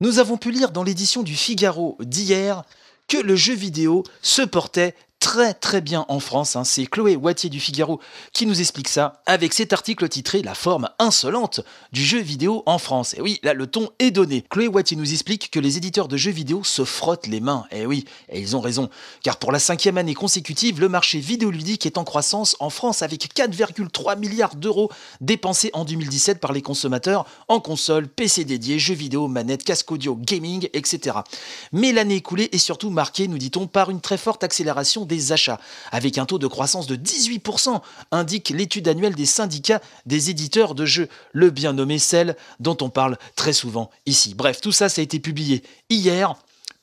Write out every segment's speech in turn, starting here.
Nous avons pu lire dans l'édition du Figaro d'hier que le jeu vidéo se portait très très bien en France. Hein. C'est Chloé Wattier du Figaro qui nous explique ça avec cet article titré La forme insolente du jeu vidéo en France. Et oui, là le ton est donné. Chloé Wattier nous explique que les éditeurs de jeux vidéo se frottent les mains. Et oui, et ils ont raison. Car pour la cinquième année consécutive, le marché vidéoludique est en croissance en France avec 4,3 milliards d'euros dépensés en 2017 par les consommateurs en consoles, PC dédiés, jeux vidéo, manettes, casque audio, gaming, etc. Mais l'année écoulée est surtout marquée, nous dit-on, par une très forte accélération des achats, avec un taux de croissance de 18%, indique l'étude annuelle des syndicats des éditeurs de jeux, le bien nommé celle dont on parle très souvent ici. Bref, tout ça, ça a été publié hier.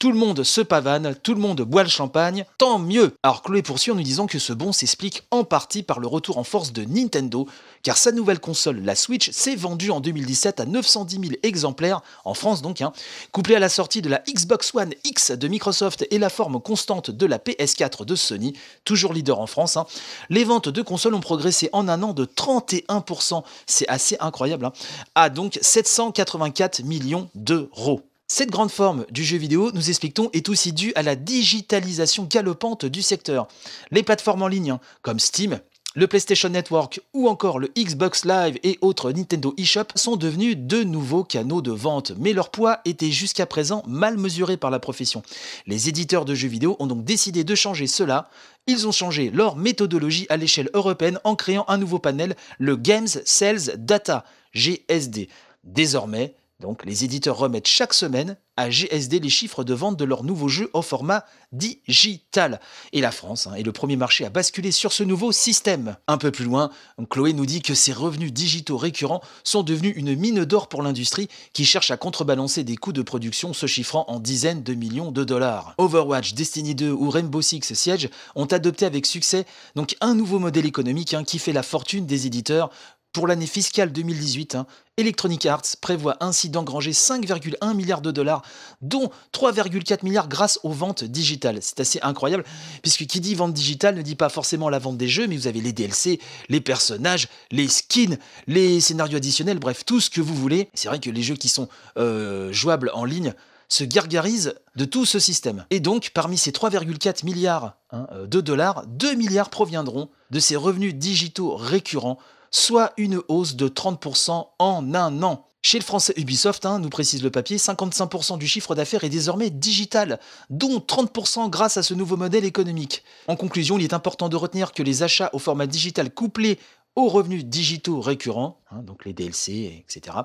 Tout le monde se pavane, tout le monde boit le champagne, tant mieux Alors Chloé poursuit en nous disant que ce bon s'explique en partie par le retour en force de Nintendo, car sa nouvelle console, la Switch, s'est vendue en 2017 à 910 000 exemplaires, en France donc, hein, couplée à la sortie de la Xbox One X de Microsoft et la forme constante de la PS4 de Sony, toujours leader en France. Hein. Les ventes de consoles ont progressé en un an de 31%, c'est assez incroyable, hein, à donc 784 millions d'euros. Cette grande forme du jeu vidéo, nous expliquons, est aussi due à la digitalisation galopante du secteur. Les plateformes en ligne, hein, comme Steam, le PlayStation Network ou encore le Xbox Live et autres Nintendo eShop sont devenus de nouveaux canaux de vente, mais leur poids était jusqu'à présent mal mesuré par la profession. Les éditeurs de jeux vidéo ont donc décidé de changer cela. Ils ont changé leur méthodologie à l'échelle européenne en créant un nouveau panel, le Games Sales Data, GSD. Désormais, donc les éditeurs remettent chaque semaine à GSD les chiffres de vente de leurs nouveaux jeux au format digital. Et la France hein, est le premier marché à basculer sur ce nouveau système. Un peu plus loin, Chloé nous dit que ces revenus digitaux récurrents sont devenus une mine d'or pour l'industrie qui cherche à contrebalancer des coûts de production se chiffrant en dizaines de millions de dollars. Overwatch, Destiny 2 ou Rainbow Six Siege ont adopté avec succès donc un nouveau modèle économique hein, qui fait la fortune des éditeurs pour l'année fiscale 2018, hein, Electronic Arts prévoit ainsi d'engranger 5,1 milliards de dollars, dont 3,4 milliards grâce aux ventes digitales. C'est assez incroyable, puisque qui dit vente digitale ne dit pas forcément la vente des jeux, mais vous avez les DLC, les personnages, les skins, les scénarios additionnels, bref, tout ce que vous voulez. C'est vrai que les jeux qui sont euh, jouables en ligne se gargarisent de tout ce système. Et donc, parmi ces 3,4 milliards hein, de dollars, 2 milliards proviendront de ces revenus digitaux récurrents soit une hausse de 30% en un an. Chez le français Ubisoft, hein, nous précise le papier, 55% du chiffre d'affaires est désormais digital, dont 30% grâce à ce nouveau modèle économique. En conclusion, il est important de retenir que les achats au format digital couplés aux revenus digitaux récurrents, hein, donc les DLC, etc.,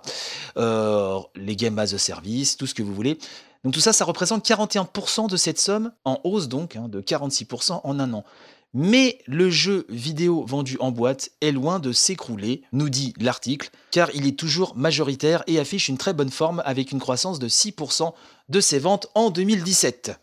euh, les Game as a Service, tout ce que vous voulez, donc tout ça, ça représente 41% de cette somme, en hausse donc hein, de 46% en un an. Mais le jeu vidéo vendu en boîte est loin de s'écrouler, nous dit l'article, car il est toujours majoritaire et affiche une très bonne forme avec une croissance de 6% de ses ventes en 2017.